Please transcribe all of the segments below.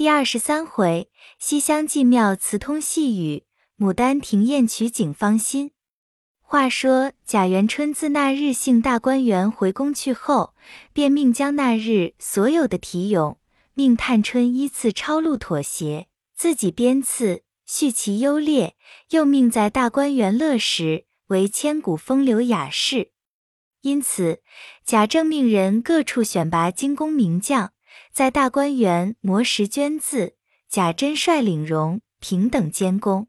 第二十三回，西厢进庙词通细语，牡丹亭宴曲景芳心。话说贾元春自那日幸大观园回宫去后，便命将那日所有的题咏，命探春依次抄录妥协，自己编次，序其优劣，又命在大观园乐时为千古风流雅士。因此，贾政命人各处选拔精工名将。在大观园磨石捐字，贾珍率领荣平等监工。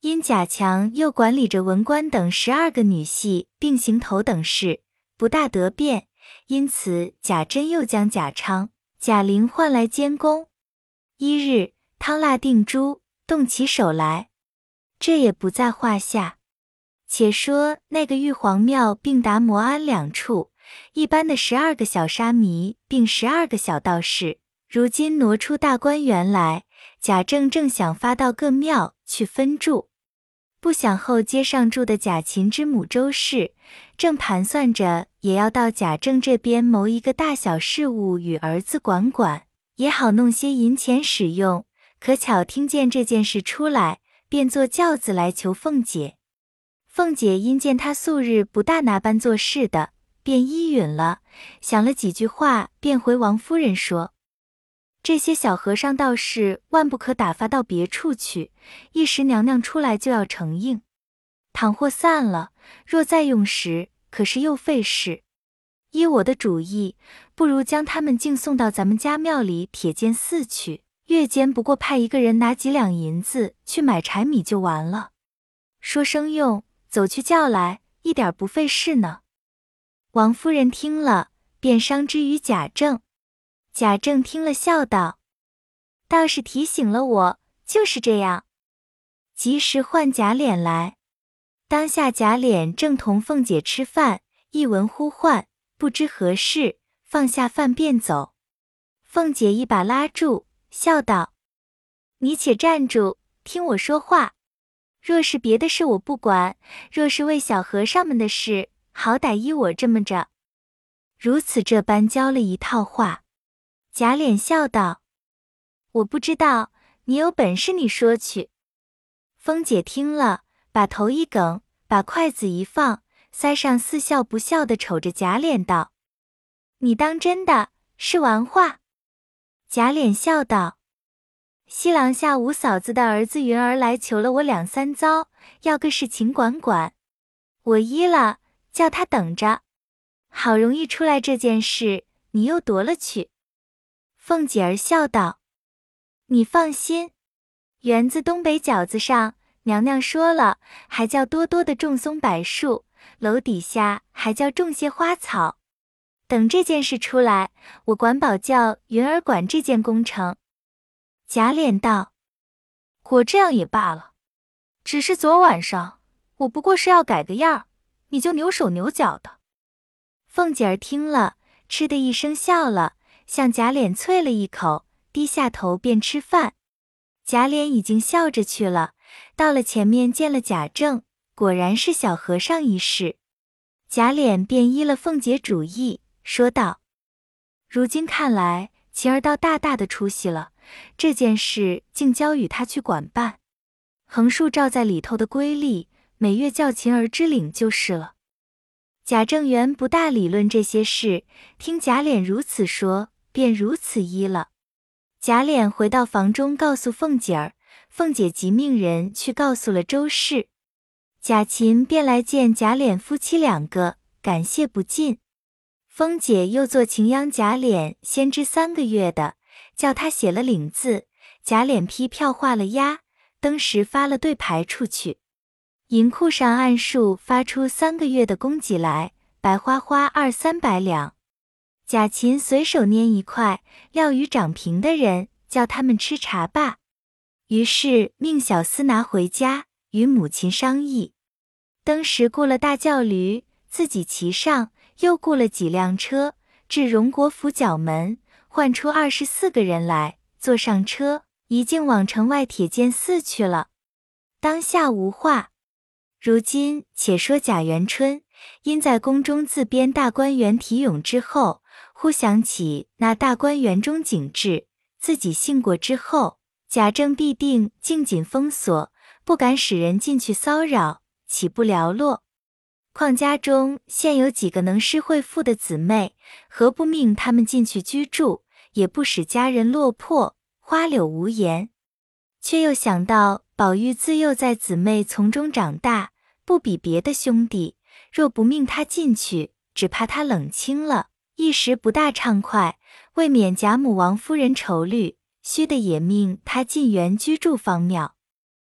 因贾强又管理着文官等十二个女系并行头等事，不大得便，因此贾珍又将贾昌、贾玲换来监工。一日，汤腊定珠，动起手来，这也不在话下。且说那个玉皇庙并达摩庵两处。一般的十二个小沙弥，并十二个小道士，如今挪出大观园来。贾政正想发到各庙去分住，不想后街上住的贾琴之母周氏，正盘算着也要到贾政这边谋一个大小事务与儿子管管，也好弄些银钱使用。可巧听见这件事出来，便坐轿子来求凤姐。凤姐因见他素日不大拿般做事的。便依允了，想了几句话，便回王夫人说：“这些小和尚道士万不可打发到别处去，一时娘娘出来就要承应。倘或散了，若再用时，可是又费事。依我的主意，不如将他们竟送到咱们家庙里铁剑寺去，月间不过派一个人拿几两银子去买柴米就完了。说生用，走去叫来，一点不费事呢。”王夫人听了，便伤之于贾政。贾政听了，笑道：“倒是提醒了我，就是这样。”及时换贾琏来。当下贾琏正同凤姐吃饭，一闻呼唤，不知何事，放下饭便走。凤姐一把拉住，笑道：“你且站住，听我说话。若是别的事，我不管；若是为小和尚们的事，”好歹依我这么着，如此这般教了一套话。贾琏笑道：“我不知道，你有本事你说去。”凤姐听了，把头一梗，把筷子一放，腮上似笑不笑的瞅着贾琏道：“你当真的是玩话？”贾琏笑道：“西廊下五嫂子的儿子云儿来求了我两三遭，要个事情管管，我依了。”叫他等着，好容易出来这件事，你又夺了去。凤姐儿笑道：“你放心，园子东北角子上，娘娘说了，还叫多多的种松柏树，楼底下还叫种些花草。等这件事出来，我管保叫云儿管这件工程。”贾琏道：“我这样也罢了，只是昨晚上我不过是要改个样儿。”你就扭手扭脚的。凤姐儿听了，嗤的一声笑了，向贾琏啐了一口，低下头便吃饭。贾琏已经笑着去了，到了前面见了贾政，果然是小和尚一事。贾琏便依了凤姐主意，说道：“如今看来，晴儿倒大大的出息了，这件事竟交与他去管办，横竖照在里头的规例。”每月叫琴儿支领就是了。贾政元不大理论这些事，听贾琏如此说，便如此依了。贾琏回到房中，告诉凤姐儿，凤姐即命人去告诉了周氏。贾琴便来见贾琏夫妻两个，感谢不尽。凤姐又做晴央贾琏先知三个月的，叫他写了领字，贾琏批票画了押，登时发了对牌出去。银库上按数发出三个月的供给来，白花花二三百两。贾琴随手拈一块，料与掌平的人，叫他们吃茶罢。于是命小厮拿回家，与母亲商议。登时雇了大轿驴，自己骑上，又雇了几辆车，至荣国府角门，唤出二十四个人来，坐上车，一径往城外铁剑寺去了。当下无话。如今且说贾元春，因在宫中自编大观园题咏之后，忽想起那大观园中景致，自己信过之后，贾政必定静紧封锁，不敢使人进去骚扰，岂不寥落？况家中现有几个能诗会赋的姊妹，何不命他们进去居住，也不使家人落魄，花柳无言？却又想到宝玉自幼在姊妹丛中长大，不比别的兄弟，若不命他进去，只怕他冷清了，一时不大畅快。未免贾母、王夫人愁虑，须的也命他进园居住方妙。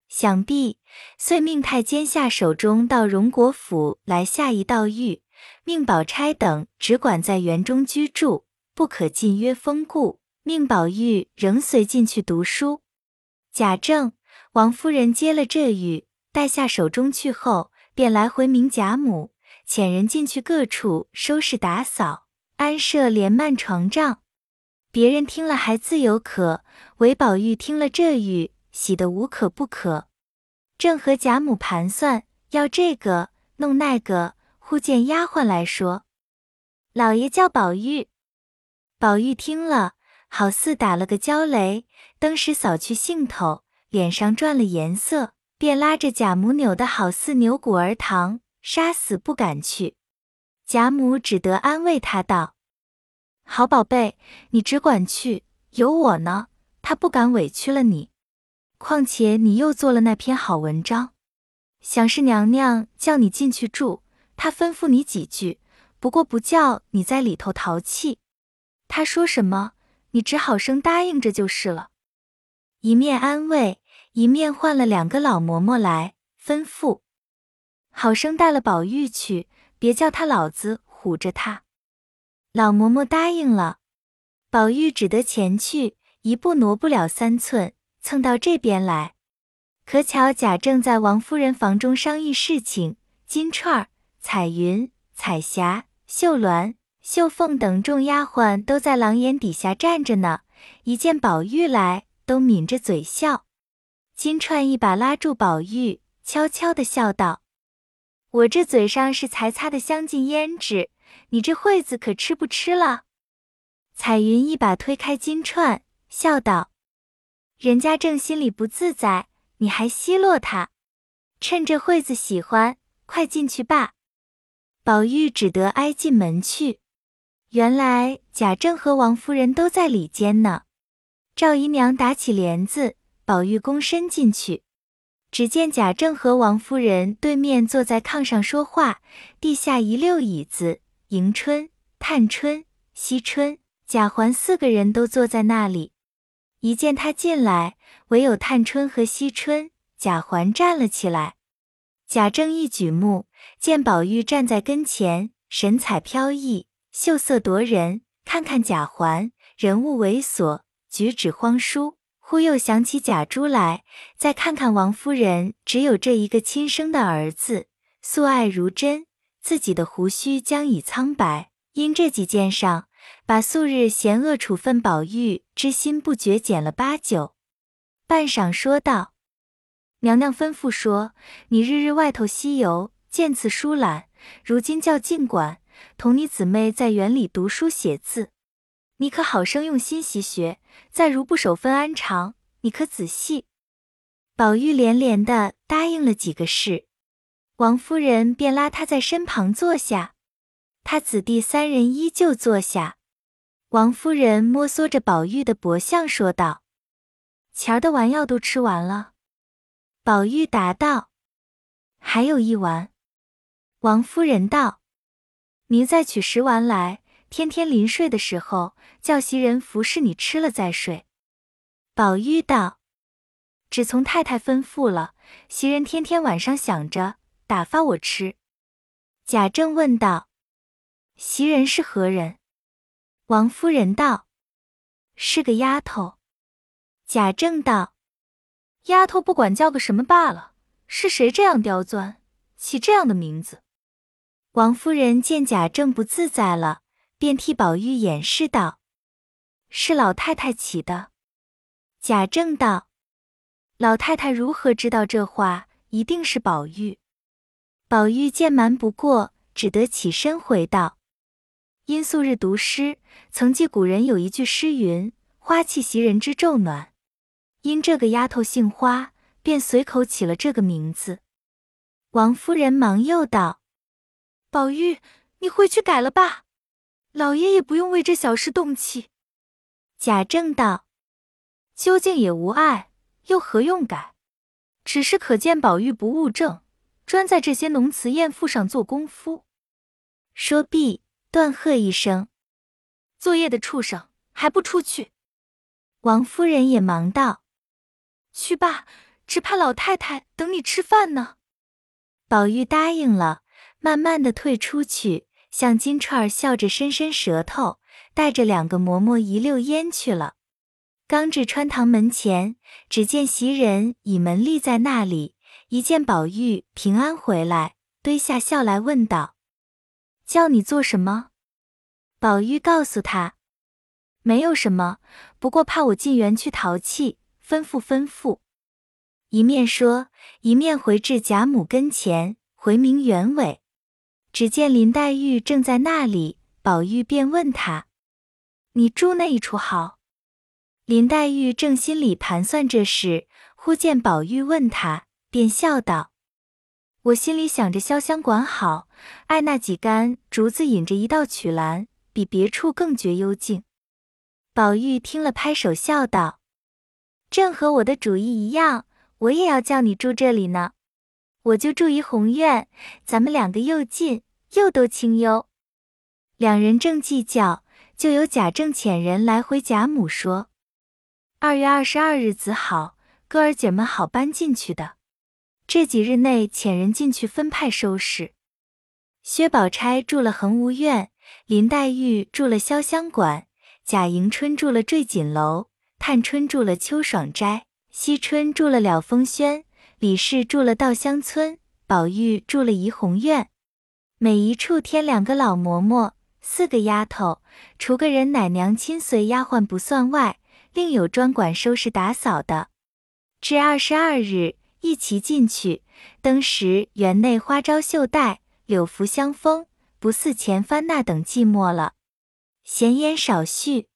想必遂命太监下手中到荣国府来下一道谕，命宝钗等只管在园中居住，不可进约封固。命宝玉仍随进去读书。贾政、王夫人接了这玉，带下手中去后，便来回明贾母，遣人进去各处收拾打扫，安设帘幔床帐。别人听了还自有可，韦宝玉听了这语，喜得无可不可。正和贾母盘算要这个弄那个，忽见丫鬟来说：“老爷叫宝玉。”宝玉听了，好似打了个焦雷，登时扫去兴头，脸上转了颜色，便拉着贾母扭得好似牛骨儿糖，杀死不敢去。贾母只得安慰他道。好宝贝，你只管去，有我呢，他不敢委屈了你。况且你又做了那篇好文章，想是娘娘叫你进去住，她吩咐你几句，不过不叫你在里头淘气。她说什么，你只好生答应着就是了。一面安慰，一面换了两个老嬷嬷来，吩咐好生带了宝玉去，别叫他老子唬着他。老嬷嬷答应了，宝玉只得前去，一步挪不了三寸，蹭到这边来。可巧贾政在王夫人房中商议事情，金钏儿、彩云、彩霞、绣鸾、秀凤等众丫鬟都在廊檐底下站着呢，一见宝玉来，都抿着嘴笑。金钏一把拉住宝玉，悄悄地笑道：“我这嘴上是才擦的香尽胭脂。”你这惠子可吃不吃了？彩云一把推开金钏，笑道：“人家正心里不自在，你还奚落他？趁着惠子喜欢，快进去吧。”宝玉只得挨进门去。原来贾政和王夫人都在里间呢。赵姨娘打起帘子，宝玉躬身进去，只见贾政和王夫人对面坐在炕上说话，地下一溜椅子。迎春、探春、惜春、贾环四个人都坐在那里。一见他进来，唯有探春和惜春、贾环站了起来。贾政一举目，见宝玉站在跟前，神采飘逸，秀色夺人。看看贾环，人物猥琐，举止荒疏。忽又想起贾珠来，再看看王夫人，只有这一个亲生的儿子，素爱如真。自己的胡须将已苍白，因这几件上，把素日嫌恶处分宝玉之心不觉减了八九。半晌说道：“娘娘吩咐说，你日日外头西游，见次疏懒，如今叫尽管同你姊妹在园里读书写字，你可好生用心习学。再如不守分安常，你可仔细。”宝玉连连的答应了几个事。王夫人便拉他在身旁坐下，他子弟三人依旧坐下。王夫人摸索着宝玉的脖项说道：“前儿的丸药都吃完了。”宝玉答道：“还有一丸。”王夫人道：“你再取十丸来，天天临睡的时候叫袭人服侍你吃了再睡。”宝玉道：“只从太太吩咐了，袭人天天晚上想着。”打发我吃。贾政问道：“袭人是何人？”王夫人道：“是个丫头。”贾政道：“丫头不管叫个什么罢了，是谁这样刁钻，起这样的名字？”王夫人见贾政不自在了，便替宝玉掩饰道：“是老太太起的。”贾政道：“老太太如何知道这话？一定是宝玉。”宝玉见瞒不过，只得起身回道：“因素日读诗，曾记古人有一句诗云：‘花气袭人之昼暖。因这个丫头姓花，便随口起了这个名字。王夫人忙又道：“宝玉，你回去改了吧，老爷也不用为这小事动气。”贾政道：“究竟也无碍，又何用改？只是可见宝玉不务正，专在这些浓词艳赋上做功夫。”说毕，断喝一声：“作业的畜生，还不出去！”王夫人也忙道：“去吧，只怕老太太等你吃饭呢。”宝玉答应了，慢慢的退出去，向金钏儿笑着伸伸舌头。带着两个嬷嬷一溜烟去了。刚至穿堂门前，只见袭人倚门立在那里，一见宝玉平安回来，堆下笑来问道：“叫你做什么？”宝玉告诉他：“没有什么，不过怕我进园去淘气，吩咐吩咐。”一面说，一面回至贾母跟前，回明原委。只见林黛玉正在那里，宝玉便问她。你住那一处好。林黛玉正心里盘算这事，忽见宝玉问她，便笑道：“我心里想着潇湘馆好，爱那几竿竹子引着一道曲栏，比别处更觉幽静。”宝玉听了，拍手笑道：“正和我的主意一样，我也要叫你住这里呢。我就住怡红院，咱们两个又近又都清幽。”两人正计较。就有贾政遣人来回贾母说：“二月二十二日子好，哥儿姐们好搬进去的。这几日内遣人进去分派收拾。薛宝钗住了恒芜院，林黛玉住了潇湘馆，贾迎春住了坠锦楼，探春住了秋爽斋，惜春住了了风轩，李氏住了稻香村，宝玉住了怡红院。每一处添两个老嬷嬷。”四个丫头，除个人奶娘亲随丫鬟不算外，另有专管收拾打扫的。至二十二日，一齐进去。登时园内花招绣带，柳拂香风，不似前番那等寂寞了。闲言少叙，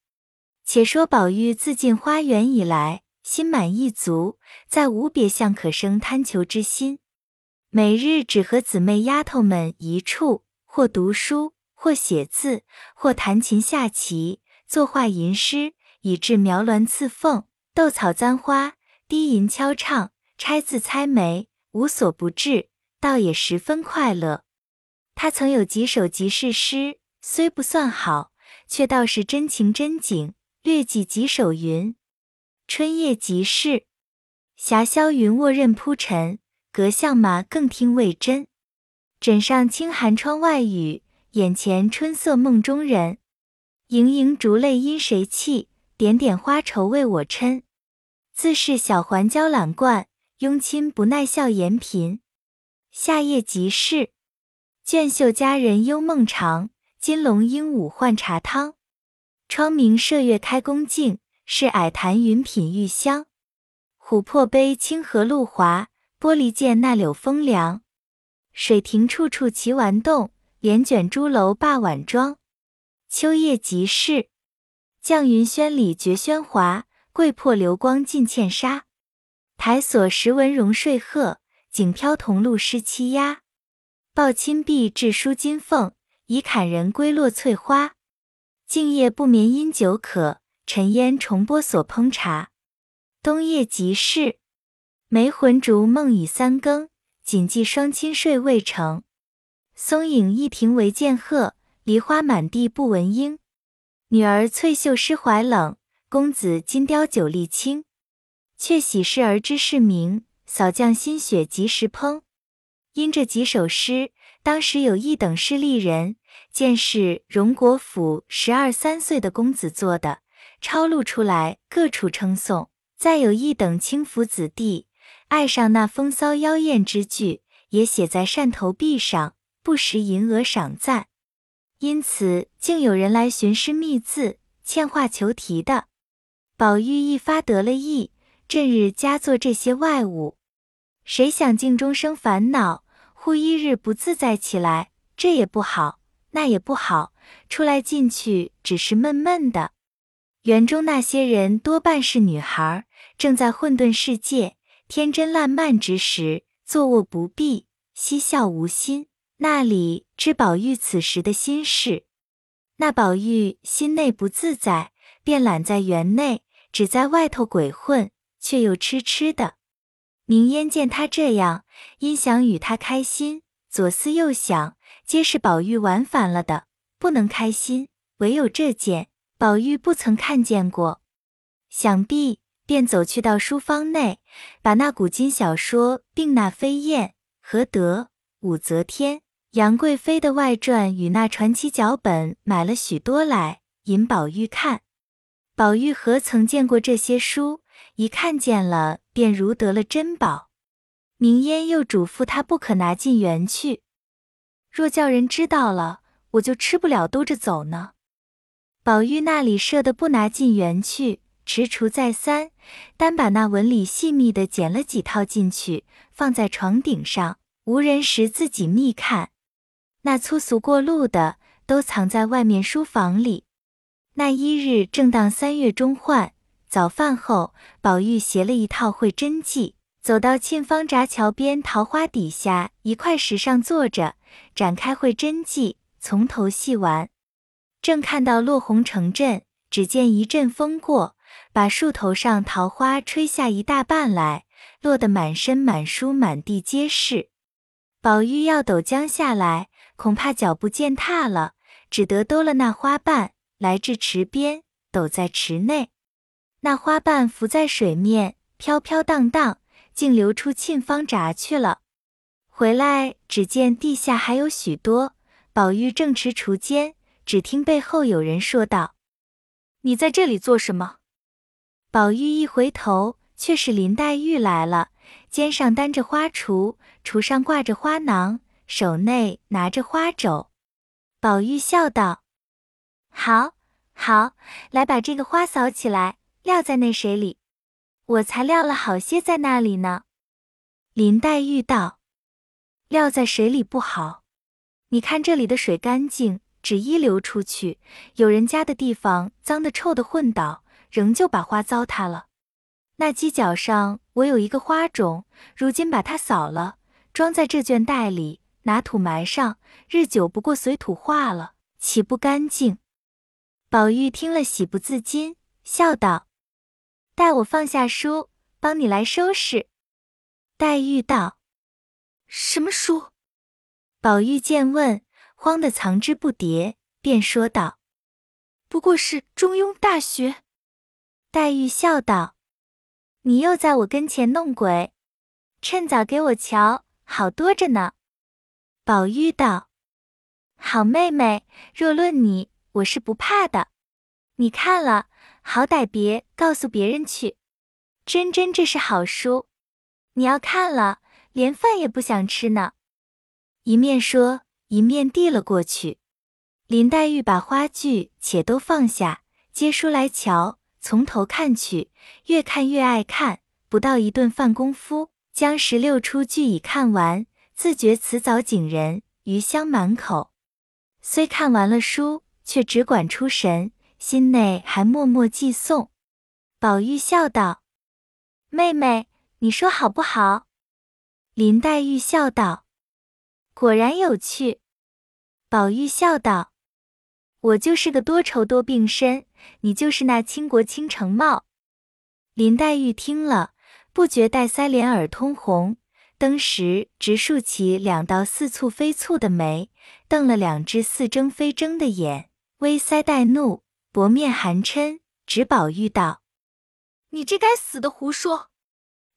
且说宝玉自进花园以来，心满意足，再无别项可生贪求之心。每日只和姊妹丫头们一处，或读书。或写字，或弹琴下棋，作画吟诗，以致描鸾刺凤、斗草簪花、低吟敲唱、拆字猜眉，无所不至，倒也十分快乐。他曾有几首即事诗，虽不算好，却倒是真情真景。略记几首云：春夜即事，霞霄云卧任铺陈，隔巷马更听味真。枕上轻寒窗外雨。眼前春色梦中人，盈盈烛泪因谁泣？点点花愁为我嗔。自是小环娇懒惯，拥亲不耐笑颜贫。夏夜即事，卷袖佳人幽梦长。金龙鹦鹉换茶汤。窗明射月开宫镜，是矮檀云品玉香。琥珀杯清荷露滑，玻璃剑那柳风凉。水亭处处奇玩动。帘卷朱楼罢晚妆，秋夜即事。绛云轩里绝喧哗，桂魄流光尽茜纱。台锁石纹荣睡鹤，景飘桐露湿栖鸦。抱亲壁置书金凤，倚坎人归落翠花。静夜不眠因酒渴，沉烟重播所烹茶。冬夜即事。梅魂逐梦已三更，谨记双亲睡未成。松影一庭唯见鹤，梨花满地不闻莺。女儿翠袖湿怀冷，公子金貂酒力轻。却喜事儿知世明，扫降新雪及时烹。因这几首诗，当时有一等势利人见是荣国府十二三岁的公子做的，抄录出来各处称颂。再有一等轻浮子弟爱上那风骚妖艳之句，也写在扇头壁上。不时银额赏赞，因此竟有人来寻诗觅字、欠画求题的。宝玉一发得了意，这日加做这些外物。谁想镜中生烦恼，忽一日不自在起来，这也不好，那也不好，出来进去只是闷闷的。园中那些人多半是女孩，正在混沌世界、天真烂漫之时，坐卧不避，嬉笑无心。那里知宝玉此时的心事？那宝玉心内不自在，便懒在园内，只在外头鬼混，却又痴痴的。明烟见他这样，因想与他开心，左思右想，皆是宝玉玩烦了的，不能开心。唯有这件，宝玉不曾看见过，想必便走去到书房内，把那古今小说《并那飞燕》《何德》《武则天》《杨贵妃》的外传与那传奇脚本买了许多来，引宝玉看。宝玉何曾见过这些书？一看见了，便如得了珍宝。明烟又嘱咐他不可拿进园去，若叫人知道了，我就吃不了兜着走呢。宝玉那里舍得不拿进园去，踟蹰再三，单把那纹理细密的捡了几套进去，放在床顶上，无人时自己密看。那粗俗过路的，都藏在外面书房里。那一日正当三月中换。早饭后，宝玉携了一套会真迹，走到沁芳闸桥边桃花底下一块石上坐着，展开会真迹，从头细玩。正看到落红成阵，只见一阵风过，把树头上桃花吹下一大半来，落得满身满书满地皆是。宝玉要抖将下来，恐怕脚步践踏了，只得兜了那花瓣来至池边，抖在池内。那花瓣浮在水面，飘飘荡荡，竟流出沁芳闸去了。回来只见地下还有许多。宝玉正持锄间，只听背后有人说道：“你在这里做什么？”宝玉一回头，却是林黛玉来了，肩上担着花锄，锄上挂着花囊，手内拿着花帚。宝玉笑道：“好，好，来把这个花扫起来。”撂在那水里，我才撂了好些在那里呢。林黛玉道：“撂在水里不好，你看这里的水干净，只一流出去，有人家的地方脏的臭的混倒，仍旧把花糟蹋了。那犄角上我有一个花种，如今把它扫了，装在这卷袋里，拿土埋上，日久不过随土化了，岂不干净？”宝玉听了，喜不自禁，笑道。待我放下书，帮你来收拾。黛玉道：“什么书？”宝玉见问，慌得藏之不迭，便说道：“不过是《中庸》大学。”黛玉笑道：“你又在我跟前弄鬼，趁早给我瞧，好多着呢。”宝玉道：“好妹妹，若论你，我是不怕的。你看了。”好歹别告诉别人去，真真这是好书，你要看了，连饭也不想吃呢。一面说，一面递了过去。林黛玉把花具且都放下，接书来瞧，从头看去，越看越爱看。不到一顿饭功夫，将十六出剧已看完，自觉词藻景人，余香满口。虽看完了书，却只管出神。心内还默默寄诵，宝玉笑道：“妹妹，你说好不好？”林黛玉笑道：“果然有趣。”宝玉笑道：“我就是个多愁多病身，你就是那倾国倾城貌。”林黛玉听了，不觉带腮脸耳通红，登时直竖起两道似蹙非蹙的眉，瞪了两只似睁非睁的眼，微腮带怒。薄面含嗔，指宝玉道：“你这该死的胡说！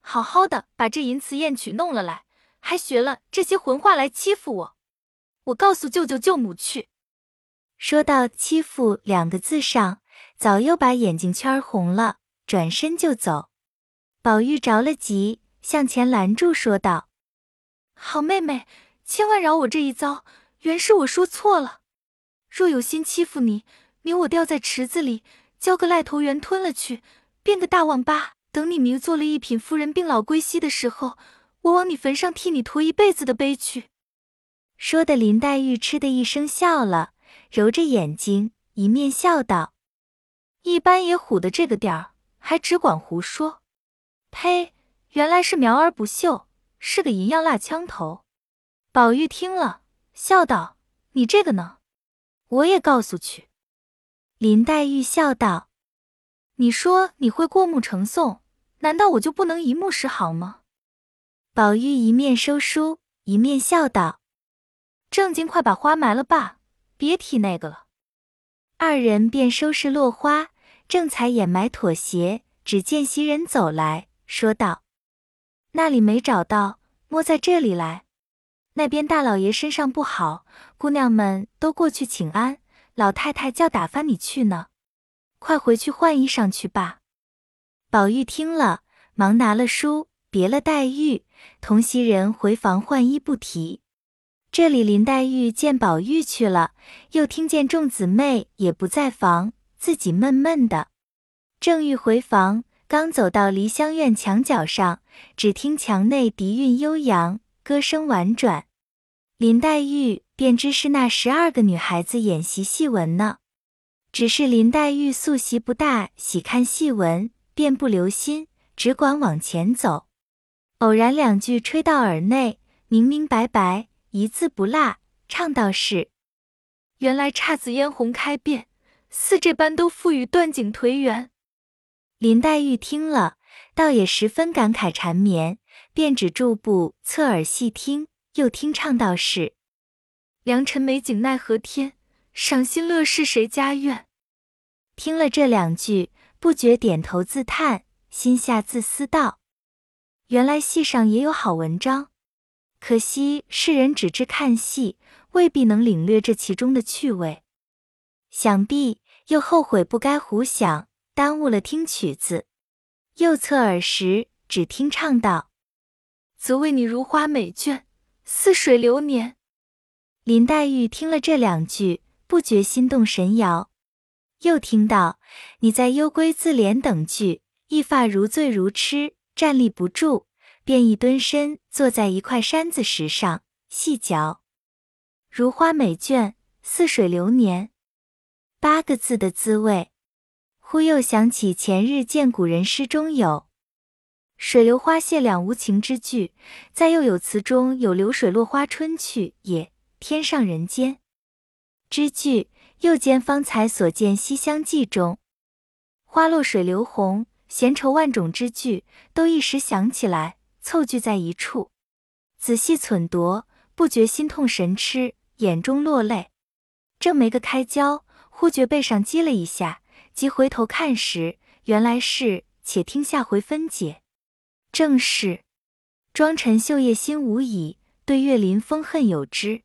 好好的把这淫词艳曲弄了来，还学了这些混话来欺负我。我告诉舅舅舅母去。”说到“欺负”两个字上，早又把眼睛圈红了，转身就走。宝玉着了急，向前拦住，说道：“好妹妹，千万饶我这一遭，原是我说错了。若有心欺负你。”明我掉在池子里，交个癞头猿吞了去，变个大王八。等你明做了一品夫人，病老归西的时候，我往你坟上替你驮一辈子的碑去。说的林黛玉嗤的一声笑了，揉着眼睛，一面笑道：“一般也唬的这个点儿，还只管胡说。呸！原来是苗而不秀，是个银样蜡枪头。宝玉听了，笑道：“你这个呢？我也告诉去。”林黛玉笑道：“你说你会过目成诵，难道我就不能一目十行吗？”宝玉一面收书，一面笑道：“正经快把花埋了吧，别提那个了。”二人便收拾落花，正才掩埋妥协，只见袭人走来说道。那里没找到，摸在这里来。那边大老爷身上不好，姑娘们都过去请安，老太太叫打发你去呢，快回去换衣裳去吧。宝玉听了，忙拿了书，别了黛玉，同袭人回房换衣，不提。这里林黛玉见宝玉去了，又听见众姊妹也不在房，自己闷闷的，正欲回房。刚走到梨香院墙角上，只听墙内笛韵悠扬，歌声婉转。林黛玉便知是那十二个女孩子演习戏文呢。只是林黛玉素习不大喜看戏文，便不留心，只管往前走。偶然两句吹到耳内，明明白白，一字不落，唱道是：原来姹紫嫣红开遍，似这般都付与断井颓垣。林黛玉听了，倒也十分感慨缠绵，便止住步，侧耳细听，又听唱道是：“良辰美景奈何天，赏心乐事谁家院。”听了这两句，不觉点头自叹，心下自思道：“原来戏上也有好文章，可惜世人只知看戏，未必能领略这其中的趣味。想必又后悔不该胡想。”耽误了听曲子，右侧耳时只听唱道：“则为你如花美眷，似水流年。”林黛玉听了这两句，不觉心动神摇。又听到：“你在幽闺自怜”等句，一发如醉如痴，站立不住，便一蹲身坐在一块山子石上，细嚼。如花美眷，似水流年，八个字的滋味。忽又想起前日见古人诗中有“水流花谢两无情”之句，再又有词中有“流水落花春去也，天上人间”之句，又见方才所见《西厢记》中“花落水流红，闲愁万种”之句，都一时想起来，凑聚在一处，仔细忖度，不觉心痛神痴，眼中落泪，正没个开交，忽觉背上击了一下。即回头看时，原来是且听下回分解。正是：庄陈秀叶心无已，对月临风恨有之。